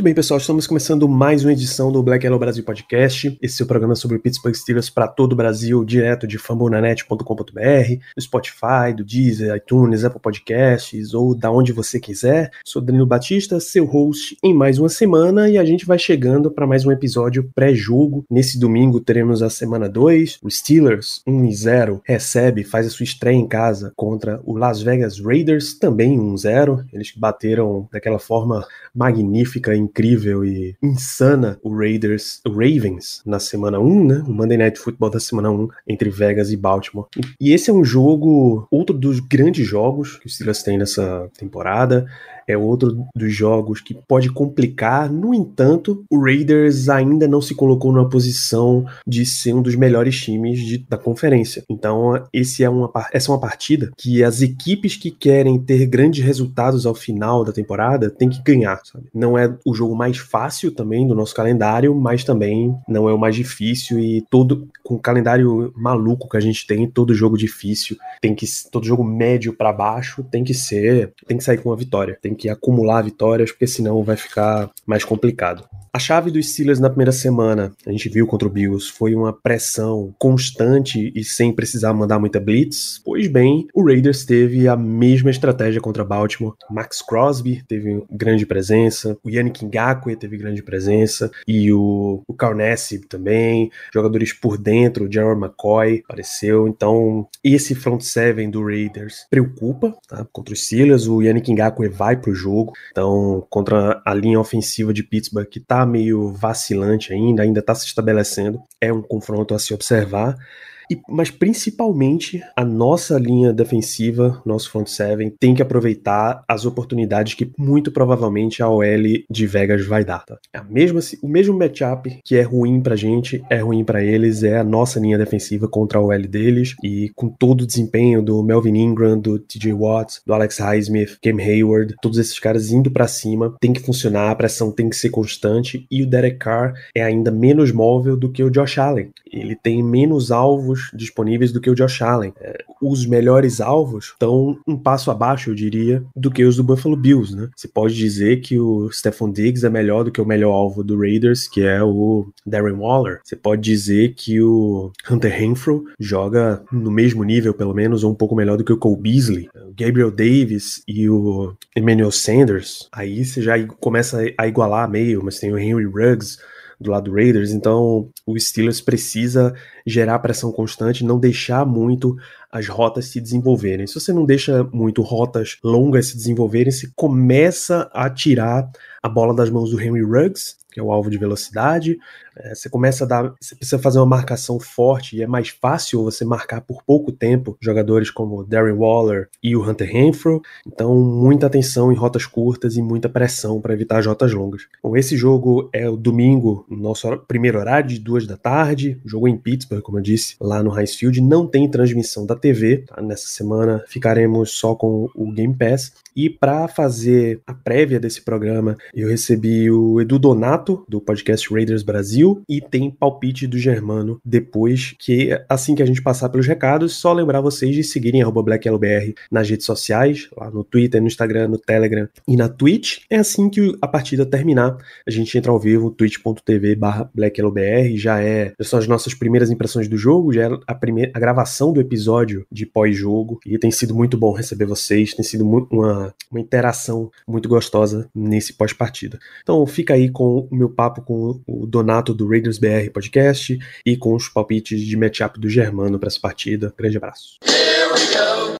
Muito bem, pessoal, estamos começando mais uma edição do Black Yellow Brasil Podcast. Esse é o programa sobre o Pittsburgh Steelers para todo o Brasil, direto de fambonanet.com.br, do Spotify, do Deezer, iTunes, Apple Podcasts ou da onde você quiser. Sou Danilo Batista, seu host em mais uma semana e a gente vai chegando para mais um episódio pré-jogo. Nesse domingo teremos a semana 2. O Steelers 1 e 0 recebe, faz a sua estreia em casa contra o Las Vegas Raiders, também 1 0. Eles bateram daquela forma magnífica, incrível e insana o Raiders, o Ravens na semana 1, né? O Monday Night Football da semana 1 entre Vegas e Baltimore. E esse é um jogo, outro dos grandes jogos que os Steelers têm nessa temporada. É outro dos jogos que pode complicar. No entanto, o Raiders ainda não se colocou numa posição de ser um dos melhores times de, da conferência. Então, esse é uma, essa é uma partida que as equipes que querem ter grandes resultados ao final da temporada têm que ganhar. Sabe? Não é o jogo mais fácil também do nosso calendário, mas também não é o mais difícil e todo com o calendário maluco que a gente tem, todo jogo difícil tem que todo jogo médio para baixo tem que ser, tem que sair com uma vitória, tem que acumular vitórias, porque senão vai ficar mais complicado. A chave dos Steelers na primeira semana, a gente viu contra o Bills, foi uma pressão constante e sem precisar mandar muita blitz. Pois bem, o Raiders teve a mesma estratégia contra Baltimore. Max Crosby teve grande presença, o Yannick Ngakwe teve grande presença e o, o Carnesse também. Jogadores por dentro, o Jaron McCoy apareceu. Então, esse front seven do Raiders preocupa tá? contra os Steelers. O Yannick Ngakwe vai pro jogo. Então, contra a linha ofensiva de Pittsburgh, que tá meio vacilante ainda, ainda tá se estabelecendo, é um confronto a se observar. E, mas principalmente a nossa linha defensiva, nosso front seven, tem que aproveitar as oportunidades que muito provavelmente a OL de Vegas vai dar. Tá? É a mesma, o mesmo matchup que é ruim pra gente, é ruim para eles, é a nossa linha defensiva contra a OL deles. E com todo o desempenho do Melvin Ingram, do TJ Watts, do Alex Highsmith, Cam Hayward, todos esses caras indo para cima, tem que funcionar, a pressão tem que ser constante. E o Derek Carr é ainda menos móvel do que o Josh Allen. Ele tem menos alvos disponíveis do que o Josh Allen. É, os melhores alvos estão um passo abaixo, eu diria, do que os do Buffalo Bills, né? Você pode dizer que o Stephon Diggs é melhor do que o melhor alvo do Raiders, que é o Darren Waller. Você pode dizer que o Hunter Renfro joga no mesmo nível, pelo menos, ou um pouco melhor do que o Cole Beasley. O Gabriel Davis e o Emmanuel Sanders, aí você já começa a igualar meio, mas tem o Henry Ruggs, do lado do Raiders, então o Steelers precisa gerar pressão constante, não deixar muito as rotas se desenvolverem. Se você não deixa muito rotas longas se desenvolverem, você começa a tirar a bola das mãos do Henry Ruggs, que é o alvo de velocidade. É, você começa a dar. Você precisa fazer uma marcação forte e é mais fácil você marcar por pouco tempo jogadores como Darren Waller e o Hunter Renfro. Então, muita atenção em rotas curtas e muita pressão para evitar as rotas longas. Bom, esse jogo é o domingo, nosso primeiro horário, de duas da tarde. Jogo em Pittsburgh, como eu disse, lá no Heinz Field. Não tem transmissão da TV. Tá? Nessa semana ficaremos só com o Game Pass. E para fazer a prévia desse programa, eu recebi o Edu Donato, do podcast Raiders Brasil, e tem palpite do Germano depois, que assim que a gente passar pelos recados, só lembrar vocês de seguirem BlackLBR nas redes sociais, lá no Twitter, no Instagram, no Telegram e na Twitch. É assim que a partida terminar, a gente entra ao vivo, twitch.tv BlackLBR, já é, são as nossas primeiras impressões do jogo, já é a, primeira, a gravação do episódio de pós-jogo, e tem sido muito bom receber vocês, tem sido uma, uma interação muito gostosa nesse pós-partida. Então fica aí com o meu papo com o Donato do Raiders BR Podcast e com os palpites de matchup do Germano para essa partida. Grande abraço.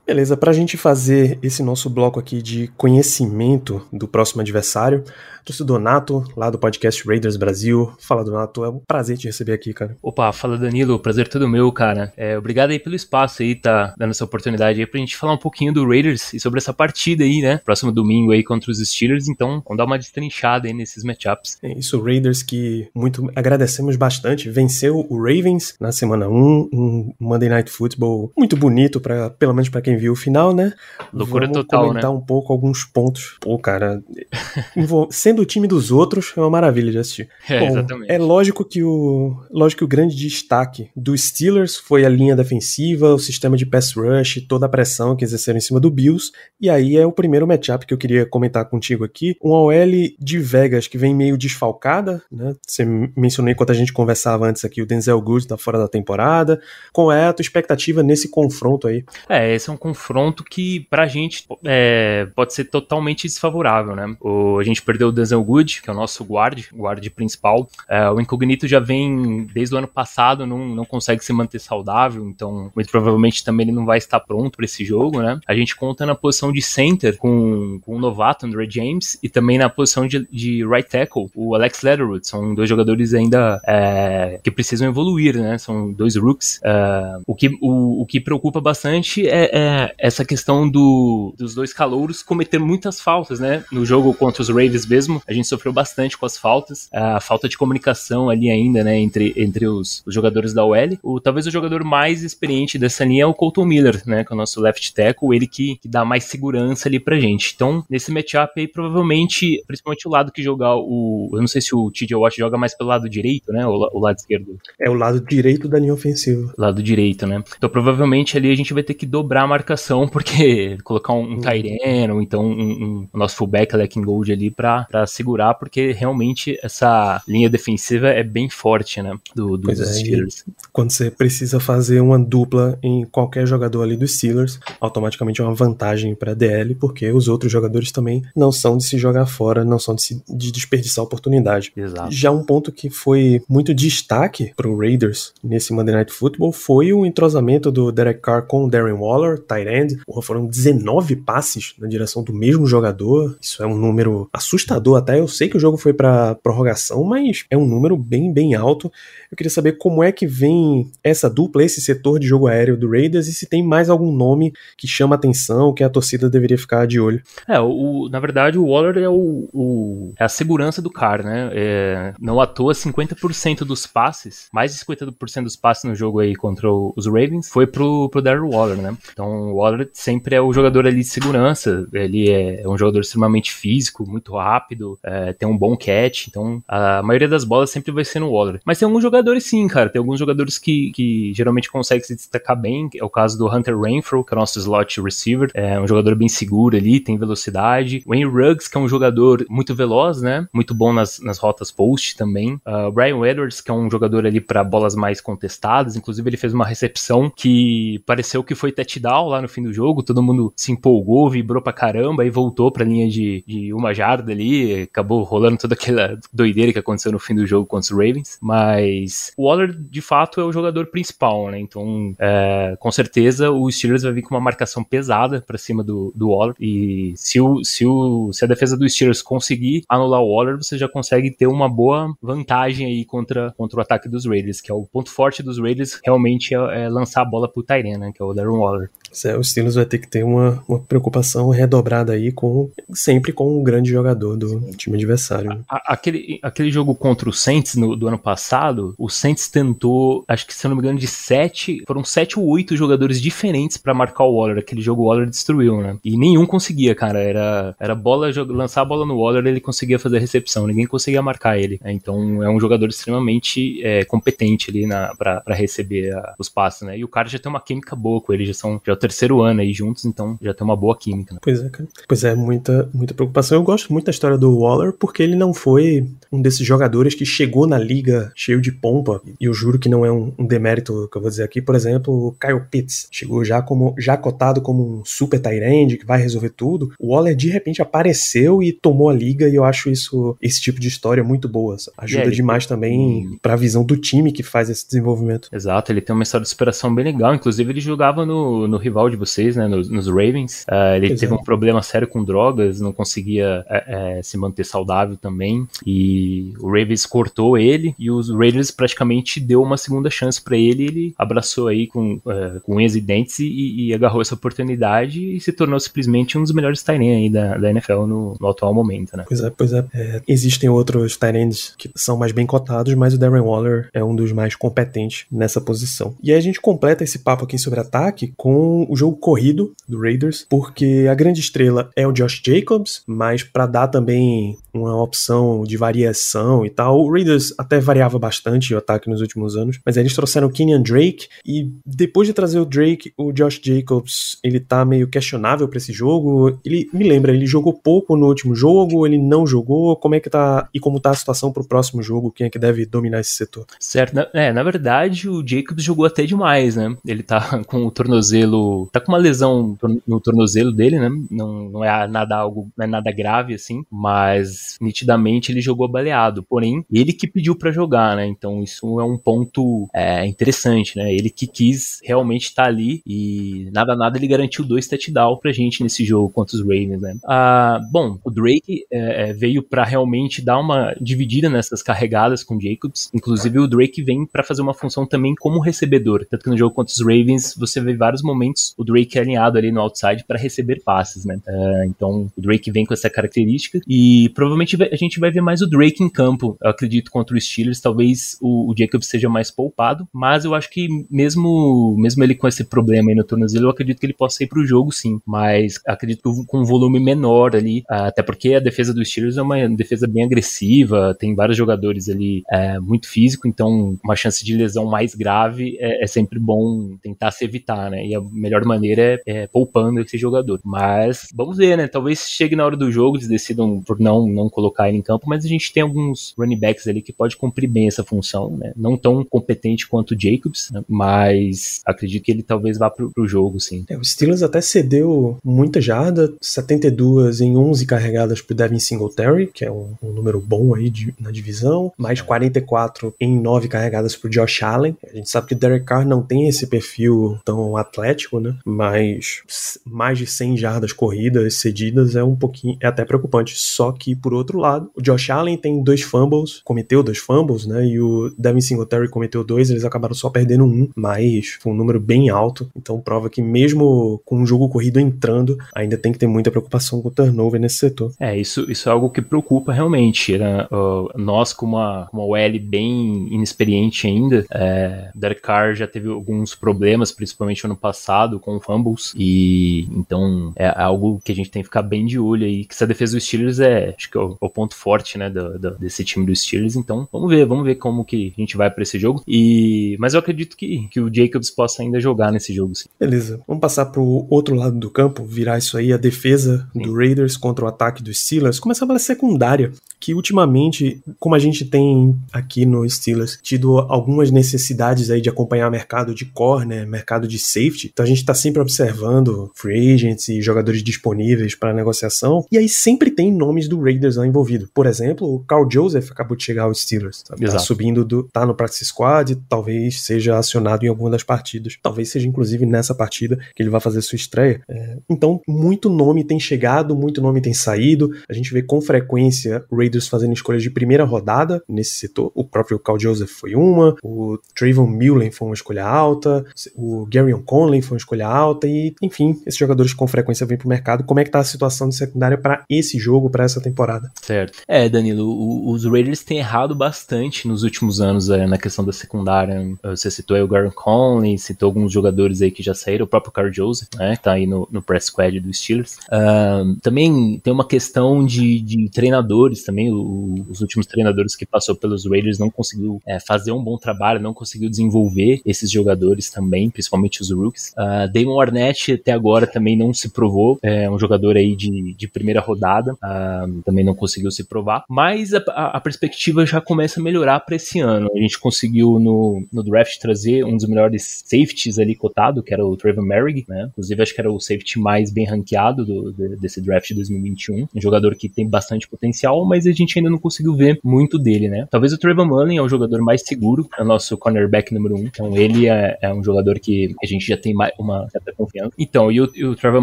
Beleza, pra gente fazer esse nosso bloco aqui de conhecimento do próximo adversário, trouxe o Donato, lá do podcast Raiders Brasil. Fala, Donato, é um prazer te receber aqui, cara. Opa, fala Danilo, prazer todo meu, cara. É, obrigado aí pelo espaço aí, tá dando essa oportunidade aí pra gente falar um pouquinho do Raiders e sobre essa partida aí, né? Próximo domingo aí contra os Steelers, então vamos dar uma destrinchada aí nesses matchups. É isso, Raiders que muito agradecemos bastante, venceu o Ravens na semana 1, um Monday Night Football muito bonito, pra, pelo menos para quem viu o final, né? Loucura Vamos total, comentar né? um pouco alguns pontos. Pô, cara, sendo o time dos outros, é uma maravilha de assistir. É, Bom, exatamente. É lógico que o lógico que o grande destaque dos Steelers foi a linha defensiva, o sistema de pass rush, toda a pressão que exerceram em cima do Bills. E aí é o primeiro matchup que eu queria comentar contigo aqui. Uma OL de Vegas que vem meio desfalcada, né? Você mencionou enquanto a gente conversava antes aqui, o Denzel Good tá fora da temporada. Qual é a tua expectativa nesse confronto aí? É, esse é um confronto que pra gente é, pode ser totalmente desfavorável, né? O, a gente perdeu o Denzel Good, que é o nosso guard, guard principal. É, o Incognito já vem desde o ano passado, não, não consegue se manter saudável, então muito provavelmente também ele não vai estar pronto pra esse jogo, né? A gente conta na posição de center com, com o novato, Andre James, e também na posição de, de right tackle, o Alex Leatherwood. São dois jogadores ainda é, que precisam evoluir, né? São dois rooks. É, o, que, o, o que preocupa bastante é, é essa questão do, dos dois calouros cometer muitas faltas, né? No jogo contra os Ravens mesmo, a gente sofreu bastante com as faltas, a falta de comunicação ali ainda, né? Entre, entre os, os jogadores da OL. O, talvez o jogador mais experiente dessa linha é o Colton Miller, né? Que é o nosso left tackle, ele que, que dá mais segurança ali pra gente. Então, nesse matchup aí, provavelmente, principalmente o lado que jogar o. Eu não sei se o TJ Watt joga mais pelo lado direito, né? Ou o lado esquerdo É o lado direito da linha ofensiva. lado direito, né? Então provavelmente ali a gente vai ter que dobrar a marcação, porque colocar um, um end, ou então um, um- o nosso fullback, Lekin Gold ali pra, pra segurar, porque realmente essa linha defensiva é bem forte, né? Do, dos Pois é, Steelers. quando você precisa fazer uma dupla em qualquer jogador ali dos Steelers, automaticamente é uma vantagem para DL, porque os outros jogadores também não são de se jogar fora, não são de, se, de desperdiçar oportunidade. Exato. Já um ponto que foi muito destaque pro Raiders nesse Monday Night Football foi o entrosamento do Derek Carr com o Darren Waller, tight end. Porra, foram 19 passes na direção do mesmo jogador. Isso é um número assustador até. Eu sei que o jogo foi para prorrogação, mas é um número bem, bem alto. Eu queria saber como é que vem essa dupla, esse setor de jogo aéreo do Raiders e se tem mais algum nome que chama atenção, que a torcida deveria ficar de olho. É, o, na verdade o Waller é, o, o- é a segurança do cara, né? É, não à toa, 50% dos passes, mais de 50% dos passes no jogo aí contra os Ravens foi pro, pro Darryl Waller, né? Então o Waller sempre é o jogador ali de segurança, ele é, é um jogador extremamente físico, muito rápido, é, tem um bom catch, então a maioria das bolas sempre vai ser no Waller. Mas tem alguns jogadores sim, cara, tem alguns jogadores que, que geralmente conseguem se destacar bem, é o caso do Hunter Renfro, que é o nosso slot receiver, é um jogador bem seguro ali, tem velocidade. Wayne Ruggs, que é um jogador muito veloz, né? Muito bom nas, nas rotas post também. Uh, Brian Edwards, que é um jogador ali para bolas mais contestadas. Inclusive, ele fez uma recepção que pareceu que foi touchdown lá no fim do jogo. Todo mundo se empolgou, vibrou pra caramba e voltou pra linha de, de uma jarda ali. Acabou rolando toda aquela doideira que aconteceu no fim do jogo contra os Ravens. Mas o Waller, de fato, é o jogador principal, né? Então, é, com certeza, o Steelers vai vir com uma marcação pesada pra cima do, do Waller. E se, o, se, o, se a defesa do Steelers conseguir anular o Waller, você já consegue ter uma boa vantagem aí contra, contra o ataque dos Raiders, que é o ponto forte dos Raiders, realmente é, é lançar a bola pro Tyrene, né? Que é o Darren Waller. É, o Steelers vai ter que ter uma, uma preocupação redobrada aí com sempre com um grande jogador do time adversário. A- Aquele, aquele jogo contra o Saints no- do ano passado, o Saints tentou, acho que se eu não me engano, de sete, foram sete ou oito jogadores diferentes pra marcar o Waller. Aquele jogo o Waller destruiu, né? E nenhum conseguia, cara. Era, era bola, lançar a bola no Waller, ele conseguia fazer a recepção, ninguém conseguia marcar ele. né? Então é um jogador extremamente é, competente ali pra receber a- os passes, né? E o cara já tem uma química boa com ele, já são já é o terceiro ano aí juntos, então já tem uma boa química. Né? Pois é, cara. Pois é, muita, muita preocupação. Eu gosto muito da história do Waller porque ele não foi um desses jogadores que chegou na liga cheio de pompa. E eu juro que não é um, um demérito que eu vou dizer aqui. Por exemplo, o Kyle Pitts chegou já como já cotado como um super end que vai resolver tudo. O Waller de repente apareceu e tomou a liga e eu acho isso esse tipo de história muito boa. sabe? Ajuda É, demais também pra visão do time que faz esse desenvolvimento. Exato, ele tem uma história de superação bem legal. Inclusive, ele jogava no, no rival de vocês, né, nos, nos Ravens. Uh, ele teve um problema sério com drogas, não conseguia é, é, se manter saudável também. E o Ravens cortou ele e os Raiders praticamente deu uma segunda chance para ele. Ele abraçou aí com, é, com unhas e dentes e, e, agarrou essa oportunidade e se tornou simplesmente um dos melhores tight aí da, da NFL no, no, atual momento, né? Pois é, pois é. é existem outros tight que são mais bem cotados, mas o Darren Waller é um dos mais competentes nessa posição. E aí a gente completa esse papo aqui sobre ataque com o jogo corrido do Raiders, porque a grande estrela é o Josh Jacobs, mas para dar também uma opção de variação e tal, o Raiders até variava bastante o ataque nos últimos anos, mas eles trouxeram o Kenyan Drake e depois de trazer o Drake, o Josh Jacobs, ele tá meio questionável para esse jogo. Ele me lembra, ele jogou pouco no último jogo, ele não jogou, como é que tá e como tá a situação pro próximo jogo, quem é que deve dominar esse setor? Certo, é, na verdade o Jacobs jogou até demais, né? Ele tá com o tornozelo, tá com uma lesão no tornozelo dele, né? Não, não é nada algo, não é nada grave assim, mas nitidamente ele jogou baleado. Porém, ele que pediu para jogar, né? Então isso é um ponto é, interessante, né? Ele que quis realmente estar tá ali e nada nada ele garantiu dois touchdowns pra gente nesse jogo contra os Ravens, né? Ah, bom, o Drake é, é veio para realmente dar uma dividida nessas carregadas com o Jacobs. Inclusive o Drake vem para fazer uma função também como recebedor, tanto que no jogo contra os Ravens você vê vários momentos o Drake alinhado ali no outside para receber passes, né? Uh, então o Drake vem com essa característica e provavelmente a gente vai ver mais o Drake em campo, eu acredito, contra os Steelers. Talvez o, o Jacobs seja mais poupado, mas eu acho que mesmo, mesmo ele com esse problema aí no tornozelo, eu acredito que ele possa ir pro jogo sim, mas acredito que com um volume menor ali, uh, até porque a defesa dos Steelers é uma defesa bem agressiva, tem vários jogadores ali uh, muito físico, então uma chance de lesão mais grave é, é, sempre bom tentar se evitar, né? E a melhor maneira é, é poupando esse jogador. Mas vamos ver, né? Talvez chegue na hora do jogo, eles decidam por não, não colocar ele em campo, mas a gente tem alguns running backs ali que pode cumprir bem essa função, né? Não tão competente quanto o Jacobs, né? mas acredito que ele talvez vá pro, pro jogo, sim. É, o Steelers até cedeu muita jarda, 72 em 11 carregadas pro Devin Singletary, que é um, um número bom aí de, na divisão, mais 44 em 9 carregadas pro Josh Allen. A gente sabe que o Derek Carr não tem esse perfil tão atlético, né? Mas mais de 100 jardas corridas cedidas é um pouquinho, é até preocupante. Só que, por outro lado, o Josh Allen tem dois fumbles, cometeu dois fumbles, né? E o Devin Singletary cometeu dois, eles acabaram só perdendo um, mas foi um número bem alto. Então prova que mesmo com um jogo corrido entrando, ainda tem que ter muita preocupação com o turnover nesse setor. É, isso, isso é algo que preocupa realmente. Né? Uh, nós, com uma, uma OL bem inexperiente ainda, é, Derek Carr já teve alguns problemas, principalmente ano passado, com fumbles, e então é algo que a gente tem que ficar bem de olho aí, que essa defesa dos Steelers é, acho que é o, o ponto forte, né, do, do, desse time dos Steelers, então vamos ver, vamos ver como que a gente vai para esse jogo, e mas eu acredito que, que o Jacobs possa ainda jogar nesse jogo, sim. Beleza, vamos passar pro outro lado do campo, virar isso aí, a defesa sim. do Raiders contra o ataque dos Steelers, começar pela secundária, que ultimamente, como a gente tem aqui no Steelers, tido algumas necessidades aí de acompanhar mercado de corner, mercado de safety, então a gente tá sempre observando free agents e jogadores disponíveis para negociação, e aí sempre tem nomes do Raiders lá envolvido. Por exemplo, o Carl Joseph acabou de chegar aos Steelers, sabe? tá subindo do, tá no practice squad, talvez seja acionado em alguma das partidas, talvez seja inclusive nessa partida que ele vai fazer sua estreia. É, então, muito nome tem chegado, muito nome tem saído, a gente vê com frequência Raiders fazendo escolhas de primeira rodada nesse setor, o próprio Carl Joseph foi uma, o Trayvon Mullen foi uma escolha alta, o Garyon Conley foi uma escolha alta e, enfim, esses jogadores com frequência vêm pro mercado. Como é que tá a situação de secundária para esse jogo, para essa temporada? Certo. É, Danilo, o, os Raiders têm errado bastante nos últimos anos é, na questão da secundária. Você citou aí o Garyon Conley, citou alguns jogadores aí que já saíram, o próprio Carl Joseph, né, que tá aí no, no press squad dos Steelers. Uh, também tem uma questão de, de treinadores também, o, os últimos treinadores que passou pelos Raiders não conseguiu é, fazer um bom trabalho, não conseguiu desenvolver esses jogadores também, principalmente os rookies. Uh, Damon Arnett até agora também não se provou, é um jogador aí de, de primeira rodada, uh, também não conseguiu se provar, mas a, a, a perspectiva já começa a melhorar para esse ano. A gente conseguiu no, no draft trazer um dos melhores safeties ali cotado, que era o Trevor Merrick, né? Inclusive acho que era o safety mais bem ranqueado do, do, desse draft de 2021. Um jogador que tem bastante potencial, mas a gente ainda não conseguiu ver muito dele, né? Talvez o Trevor Mullen é o jogador mais seguro, é o nosso cornerback número um. Então ele é, é um jogador que a gente já tem mais, uma certa confiança. Então, e o, e o Trevor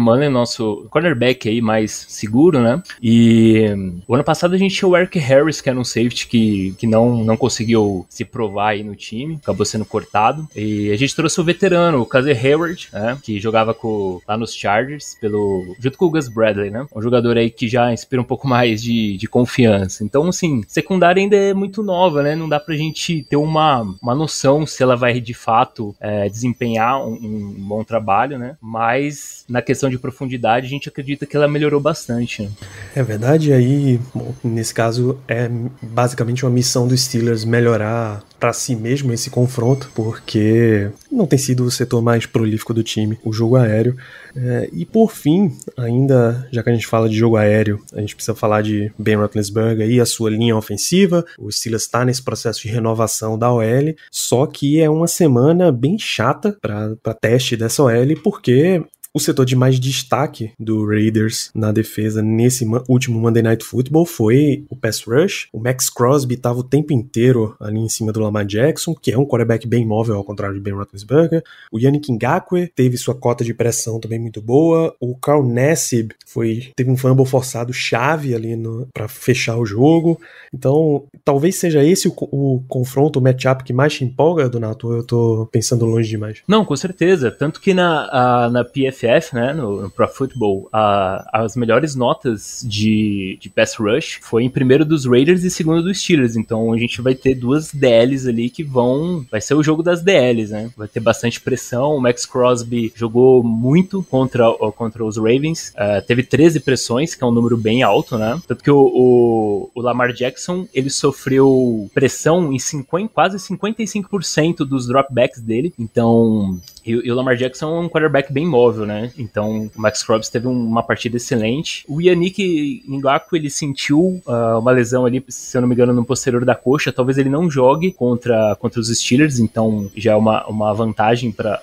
Mullen nosso cornerback aí mais seguro, né? E o ano passado a gente tinha o Eric Harris, que era um safety que, que não, não conseguiu se provar aí no time, acabou sendo cortado. E a gente trouxe o veterano, o Casey Hayward, né? Que jogava com, lá nos Chargers, pelo, junto com o Gus Bradley, né? Um jogador aí que já inspira um pouco mais de, de confiança. Então, assim, secundária ainda é muito nova, né? Não dá pra gente ter uma, uma noção se ela vai de fato é, desempenhar um, um, bom trabalho, né? Mas na questão de profundidade, a gente acredita que ela melhorou bastante. Né? É verdade, aí, bom, nesse caso, é basicamente uma missão dos Steelers melhorar para si mesmo esse confronto, porque não tem sido o setor mais prolífico do time, o jogo aéreo. É, e por fim, ainda, já que a gente fala de jogo aéreo, a gente precisa falar de Ben Roethlisberger e a sua linha ofensiva. O Steelers está nesse processo de renovação da OL, só que é uma semana bem chata para teste dessa OL, porque o setor de mais destaque do Raiders na defesa nesse último Monday Night Football foi o pass rush. O Max Crosby estava o tempo inteiro ali em cima do Lamar Jackson, que é um quarterback bem móvel, ao contrário de Ben Roethlisberger. O Yannick Ngakwe teve sua cota de pressão também muito boa. O Carl Nassib foi, teve um fumble forçado chave ali para fechar o jogo. Então, talvez seja esse o, o confronto, o matchup que mais te empolga, Donato, eu tô pensando longe demais? Não, com certeza. Tanto que na, a, na PFL né, no, no Pro Football, a, as melhores notas de, de pass rush foi em primeiro dos Raiders e segundo dos Steelers. Então a gente vai ter duas DLs ali que vão. Vai ser o jogo das DLs, né? Vai ter bastante pressão. O Max Crosby jogou muito contra, contra os Ravens. Uh, teve 13 pressões, que é um número bem alto, né? Tanto que o, o, o Lamar Jackson ele sofreu pressão em 50, quase 55% dos dropbacks dele. Então e, e, o Lamar Jackson é um quarterback bem móvel, né? Então o Max Crosby teve uma partida excelente. O Yannick Ngaku, ele sentiu uh, uma lesão ali, se eu não me engano, no posterior da coxa. Talvez ele não jogue contra, contra os Steelers, então já é uma, uma vantagem para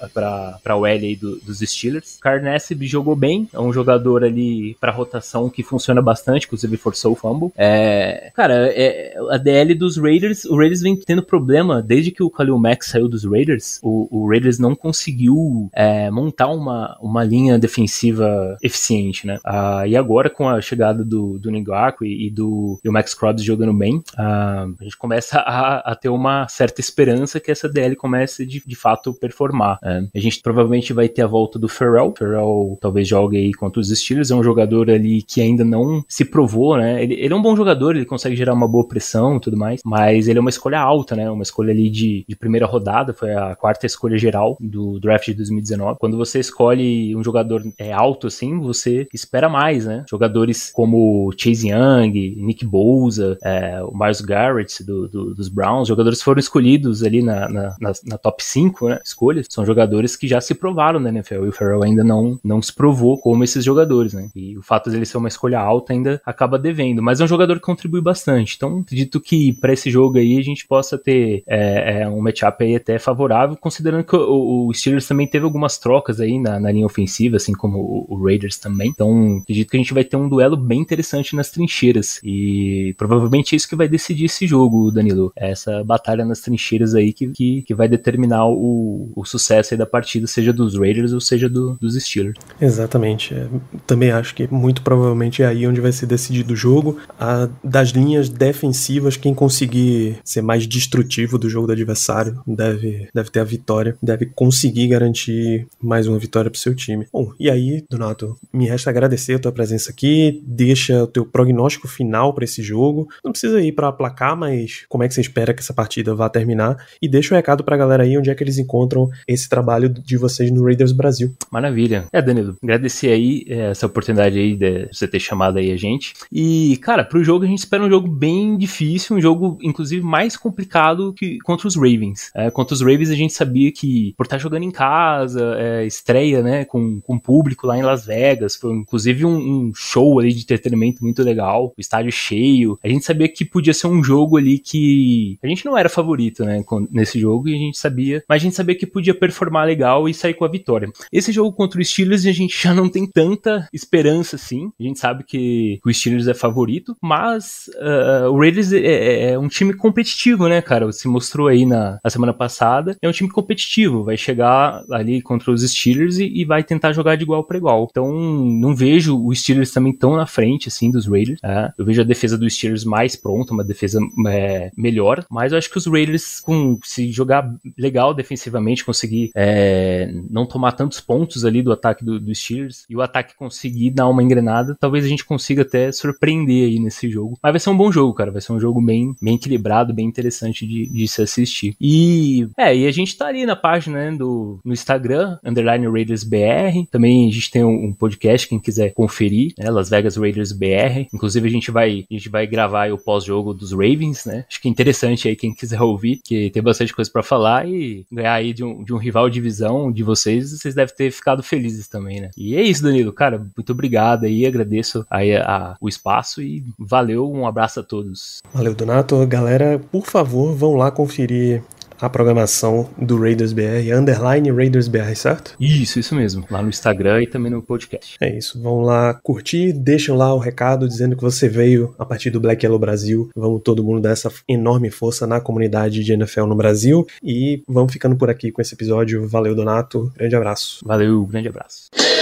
a aí do, dos Steelers. O Carnessib jogou bem, é um jogador ali para rotação que funciona bastante, inclusive forçou o fumble. É, cara, é, a DL dos Raiders, o Raiders vem tendo problema desde que o Khalil Mack saiu dos Raiders. O, o Raiders não conseguiu conseguiu é, montar uma, uma linha defensiva eficiente, né? Ah, e agora, com a chegada do, do Ningaku e, e do e Max Crosby jogando bem, ah, a gente começa a, a, ter uma certa esperança que essa DL comece de, de fato performar. Né? A gente provavelmente vai ter a volta do Ferrell. Ferrell talvez jogue aí contra os Steelers, é um jogador ali que ainda não se provou, né? Ele, ele é um bom jogador, ele consegue gerar uma boa pressão e tudo mais, mas ele é uma escolha alta, né? Uma escolha ali de, de primeira rodada, foi a quarta escolha geral do, draft de 2019. Quando você escolhe um jogador é, alto assim, você espera mais, né? Jogadores como Chase Young, Nick Bosa, é, o Miles Garrett do, do, dos Browns, jogadores foram escolhidos ali na, na, na, na top 5 né, escolhas, são jogadores que já se provaram na NFL e o Farrell ainda não, não se provou como esses jogadores, né? E o fato de ser uma escolha alta ainda acaba devendo, mas é um jogador que contribui bastante. Então, acredito que para esse jogo aí a gente possa ter é, é, um matchup aí até favorável, considerando que o, o Steelers também teve algumas trocas aí na, na linha ofensiva, assim como o, o, Raiders também. Então, acredito que a gente vai ter um duelo bem interessante nas trincheiras. E provavelmente é isso que vai decidir esse jogo, Danilo. É essa batalha nas trincheiras aí que, que, que vai determinar o, o sucesso aí da partida, seja dos Raiders ou seja do, dos Steelers. Exatamente. É, também acho que muito provavelmente é aí onde vai ser decidido o jogo. A, das linhas defensivas, quem conseguir ser mais destrutivo do jogo do adversário deve, deve ter a vitória, deve conseguir garantir mais uma vitória pro seu time. Bom, e aí, Donato, me resta agradecer a tua presença aqui, deixa o teu prognóstico final para esse jogo. Não precisa ir para placar, mas como é que você espera que essa partida vá terminar? E deixa o um recado pra galera aí onde é que eles encontram esse trabalho de vocês no Raiders Brasil. Maravilha. É, Danilo, agradecer aí é, essa oportunidade aí de você ter chamado aí a gente. E, cara, pro jogo a gente espera um jogo bem difícil, um jogo, inclusive, mais complicado que contra os Ravens. É, contra os Ravens a gente sabia que, por estar jogando em casa, é, estreia, né, com, com público lá em Las Vegas. Foi inclusive um, um, show ali de entretenimento muito legal, estádio cheio. A gente sabia que podia ser um jogo ali que a gente não era favorito, né, nesse jogo e a gente sabia, mas a gente sabia que podia performar legal e sair com a vitória. Esse jogo contra o Steelers a gente já não tem tanta esperança assim. A gente sabe que o Steelers é favorito, mas uh, o Raiders é, é, é, um time competitivo, né, cara? Se mostrou aí na, na semana passada. É um time competitivo, vai chegar ali contra os Steelers e, e vai tentar jogar de igual para igual. Então, não vejo os Steelers também tão na frente, assim, dos Raiders. É. Eu vejo a defesa dos Steelers mais pronta, uma defesa é, melhor, mas eu acho que os Raiders, com, se jogar legal defensivamente, conseguir é, não tomar tantos pontos ali do ataque do, dos Steelers e o ataque conseguir dar uma engrenada, talvez a gente consiga até surpreender aí nesse jogo. Mas vai ser um bom jogo, cara. Vai ser um jogo bem, bem equilibrado, bem interessante de, de se assistir. E é, e a gente tá ali na página né, do no Instagram, underline Raiders BR. Também a gente tem um, podcast, quem quiser conferir, né, Las Vegas Raiders BR. Inclusive a gente vai, a gente vai gravar o pós-jogo dos Ravens, né? Acho que é interessante aí quem quiser ouvir, que tem bastante coisa para falar e ganhar aí de um, de um rival de divisão de vocês, vocês devem ter ficado felizes também, né? E é isso, Danilo, cara, muito obrigado aí, agradeço aí a, a, o espaço e valeu, um abraço a todos. Valeu, Donato. Galera, por favor, vão lá conferir a programação do Raiders BR, underline Raiders BR, certo? Isso, isso mesmo. Lá no Instagram e também no podcast. É isso. Vão lá curtir, deixam lá o recado dizendo que você veio a partir do Black Yellow Brasil. Vamos todo mundo dar essa enorme força na comunidade de NFL no Brasil. E vamos ficando por aqui com esse episódio. Valeu, Donato. Grande abraço. Valeu, grande abraço.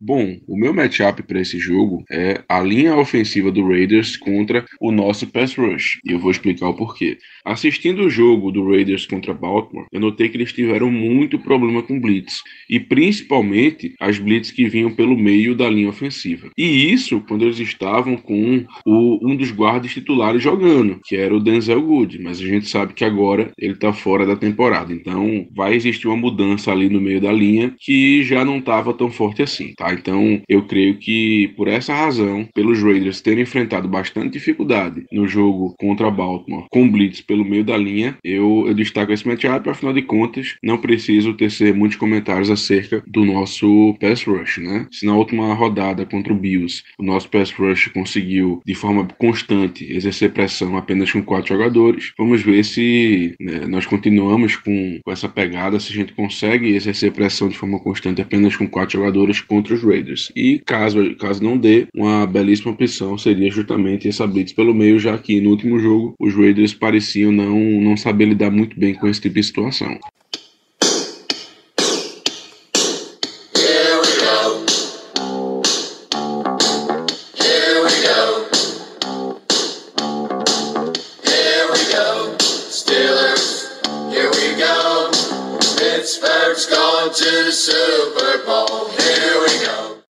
Bom, o meu matchup para esse jogo é a linha ofensiva do Raiders contra o nosso pass rush. E eu vou explicar o porquê. Assistindo o jogo do Raiders contra Baltimore, eu notei que eles tiveram muito problema com blitz, e principalmente as blitz que vinham pelo meio da linha ofensiva. E isso quando eles estavam com o, um dos guardas titulares jogando, que era o Denzel Good, mas a gente sabe que agora ele está fora da temporada. Então vai existir uma mudança ali no meio da linha que já não estava tão forte assim, tá? Então eu creio que por essa razão, pelos Raiders terem enfrentado bastante dificuldade no jogo contra Baltimore com blitz pelo meio da linha, eu, eu destaco esse matchup, afinal de contas, não preciso tecer muitos comentários acerca do nosso pass rush, né? Se na última rodada contra o Bills, o nosso pass rush conseguiu de forma constante exercer pressão apenas com quatro jogadores, vamos ver se né, nós continuamos com, com essa pegada, se a gente consegue exercer pressão de forma constante apenas com quatro jogadores contra os Raiders. E caso, caso não dê, uma belíssima opção seria justamente essa blitz pelo meio, já que no último jogo os Raiders pareciam não, não saber lidar muito bem com esse tipo de situação.